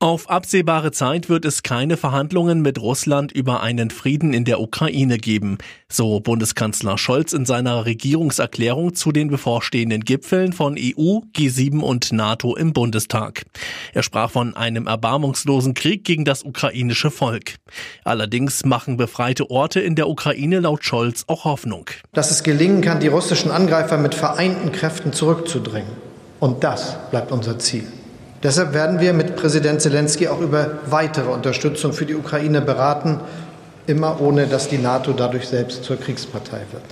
Auf absehbare Zeit wird es keine Verhandlungen mit Russland über einen Frieden in der Ukraine geben, so Bundeskanzler Scholz in seiner Regierungserklärung zu den bevorstehenden Gipfeln von EU, G7 und NATO im Bundestag. Er sprach von einem erbarmungslosen Krieg gegen das ukrainische Volk. Allerdings machen befreite Orte in der Ukraine laut Scholz auch Hoffnung. Dass es gelingen kann, die russischen Angreifer mit vereinten Kräften zurückzudrängen. Und das bleibt unser Ziel. Deshalb werden wir mit Präsident Zelensky auch über weitere Unterstützung für die Ukraine beraten, immer ohne dass die NATO dadurch selbst zur Kriegspartei wird.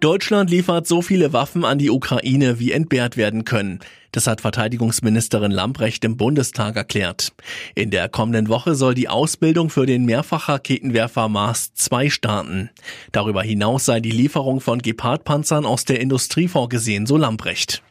Deutschland liefert so viele Waffen an die Ukraine, wie entbehrt werden können. Das hat Verteidigungsministerin Lamprecht im Bundestag erklärt. In der kommenden Woche soll die Ausbildung für den Mehrfachraketenwerfer Mars 2 starten. Darüber hinaus sei die Lieferung von Gepard-Panzern aus der Industrie vorgesehen, so Lamprecht.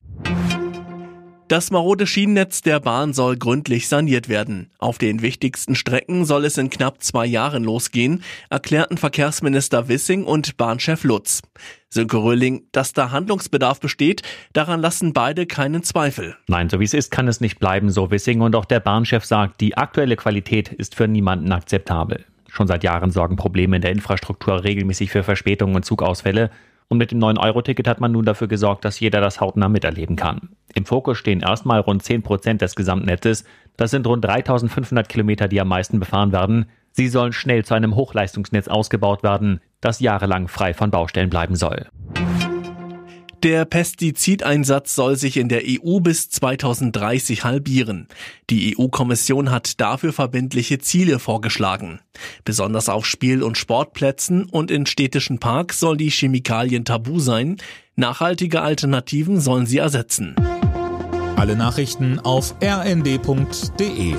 Das marode Schienennetz der Bahn soll gründlich saniert werden. Auf den wichtigsten Strecken soll es in knapp zwei Jahren losgehen, erklärten Verkehrsminister Wissing und Bahnchef Lutz. Sönke Röhling, dass da Handlungsbedarf besteht, daran lassen beide keinen Zweifel. Nein, so wie es ist, kann es nicht bleiben, so Wissing. Und auch der Bahnchef sagt, die aktuelle Qualität ist für niemanden akzeptabel. Schon seit Jahren sorgen Probleme in der Infrastruktur regelmäßig für Verspätungen und Zugausfälle. Und mit dem 9-Euro-Ticket hat man nun dafür gesorgt, dass jeder das hautnah miterleben kann. Im Fokus stehen erstmal rund 10 Prozent des Gesamtnetzes. Das sind rund 3500 Kilometer, die am meisten befahren werden. Sie sollen schnell zu einem Hochleistungsnetz ausgebaut werden, das jahrelang frei von Baustellen bleiben soll. Der Pestizideinsatz soll sich in der EU bis 2030 halbieren. Die EU-Kommission hat dafür verbindliche Ziele vorgeschlagen. Besonders auf Spiel- und Sportplätzen und in städtischen Parks soll die Chemikalien tabu sein. Nachhaltige Alternativen sollen sie ersetzen. Alle Nachrichten auf rnd.de